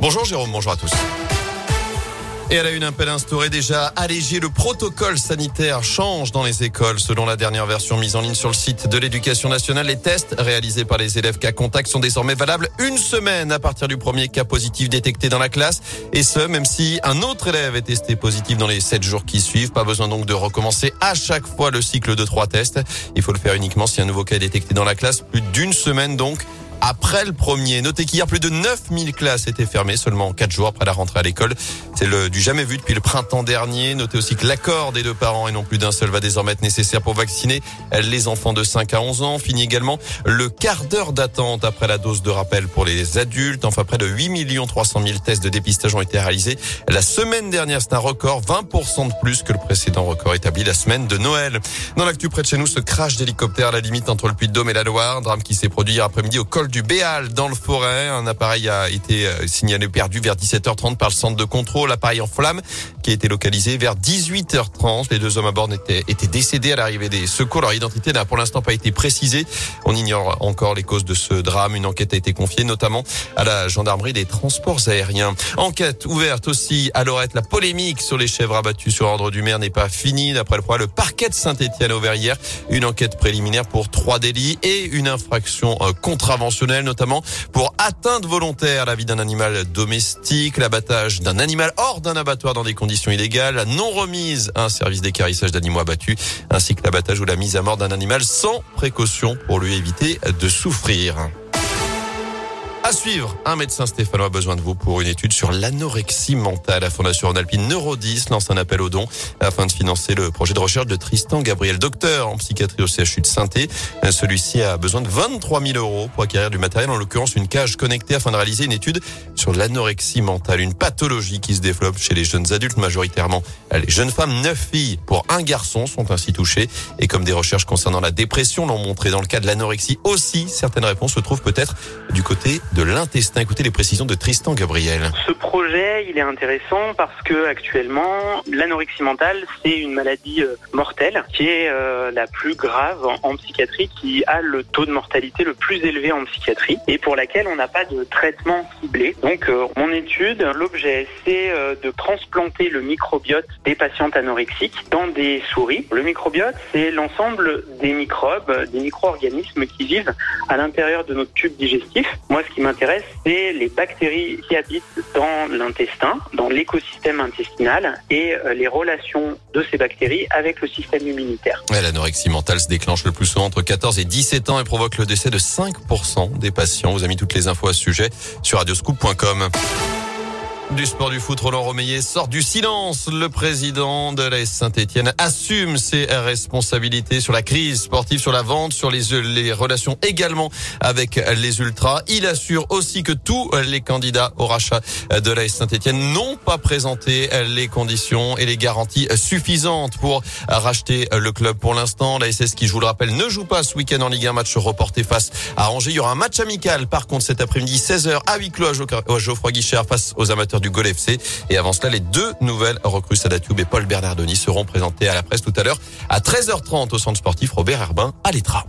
Bonjour Jérôme, bonjour à tous. Et elle a une appel instauré déjà allégé. Le protocole sanitaire change dans les écoles. Selon la dernière version mise en ligne sur le site de l'éducation nationale, les tests réalisés par les élèves cas contact sont désormais valables une semaine à partir du premier cas positif détecté dans la classe. Et ce, même si un autre élève est testé positif dans les sept jours qui suivent. Pas besoin donc de recommencer à chaque fois le cycle de trois tests. Il faut le faire uniquement si un nouveau cas est détecté dans la classe. Plus d'une semaine donc après le premier. Notez qu'hier, plus de 9000 classes étaient fermées seulement 4 jours après la rentrée à l'école. C'est le du jamais vu depuis le printemps dernier. Notez aussi que l'accord des deux parents et non plus d'un seul va désormais être nécessaire pour vacciner les enfants de 5 à 11 ans. Fini également le quart d'heure d'attente après la dose de rappel pour les adultes. Enfin, près de 8 300 000 tests de dépistage ont été réalisés. La semaine dernière, c'est un record, 20% de plus que le précédent record établi la semaine de Noël. Dans l'actu près de chez nous, ce crash d'hélicoptère à la limite entre le Puy-de-Dôme et la Loire. Drame qui s'est produit hier après-midi au col du Béal dans le forêt. Un appareil a été euh, signalé perdu vers 17h30 par le centre de contrôle. L'appareil en flamme qui a été localisé vers 18h30. Les deux hommes à bord étaient, étaient décédés à l'arrivée des secours. Leur identité n'a pour l'instant pas été précisée. On ignore encore les causes de ce drame. Une enquête a été confiée notamment à la gendarmerie des transports aériens. Enquête ouverte aussi à Lorette. La polémique sur les chèvres abattues sur ordre du maire n'est pas finie. D'après le le parquet de Saint-Etienne a ouvert hier une enquête préliminaire pour trois délits et une infraction euh, notamment pour atteinte volontaire la vie d'un animal domestique, l'abattage d'un animal hors d'un abattoir dans des conditions illégales, la non remise à un service d'écarissage d'animaux abattus, ainsi que l'abattage ou la mise à mort d'un animal sans précaution pour lui éviter de souffrir. Suivre, un médecin stéphanois a besoin de vous pour une étude sur l'anorexie mentale. La Fondation Alpine Neurodis lance un appel aux dons afin de financer le projet de recherche de Tristan Gabriel, docteur en psychiatrie au CHU de saint Celui-ci a besoin de 23 000 euros pour acquérir du matériel, en l'occurrence une cage connectée afin de réaliser une étude sur l'anorexie mentale, une pathologie qui se développe chez les jeunes adultes majoritairement. Les jeunes femmes, 9 filles pour un garçon sont ainsi touchées. Et comme des recherches concernant la dépression l'ont montré dans le cas de l'anorexie aussi, certaines réponses se trouvent peut-être du côté de l'intestin. Écoutez les précisions de Tristan Gabriel. Ce projet, il est intéressant parce que actuellement, l'anorexie mentale, c'est une maladie euh, mortelle qui est euh, la plus grave en psychiatrie, qui a le taux de mortalité le plus élevé en psychiatrie et pour laquelle on n'a pas de traitement ciblé. Donc, euh, mon étude, l'objet, c'est de transplanter le microbiote des patientes anorexiques dans des souris. Le microbiote, c'est l'ensemble des microbes, des micro-organismes qui vivent à l'intérieur de notre tube digestif. Moi, ce qui m'intéresse, c'est les bactéries qui habitent dans l'intestin, dans l'écosystème intestinal et euh, les relations de ces bactéries avec le système immunitaire. L'anorexie mentale se déclenche le plus souvent entre 14 et 17 ans et provoque le décès de 5% des patients. Vous avez mis toutes les infos à ce sujet sur radioscoop.com. Du sport du foot, Roland Romeillet sort du silence. Le président de la Saint-Etienne assume ses responsabilités sur la crise sportive, sur la vente, sur les, les relations également avec les ultras. Il assure aussi que tous les candidats au rachat de la Saint-Etienne n'ont pas présenté les conditions et les garanties suffisantes pour racheter le club. Pour l'instant, la SS qui, je vous le rappelle, ne joue pas ce week-end en Ligue 1, match reporté face à Angers. Il y aura un match amical, par contre, cet après-midi, 16h à huis clos à Geoffroy Guichard face aux amateurs du Gol FC. Et avant cela, les deux nouvelles recrues Sadatube et Paul Bernardoni seront présentées à la presse tout à l'heure à 13h30 au centre sportif Robert Herbin à l'Etra.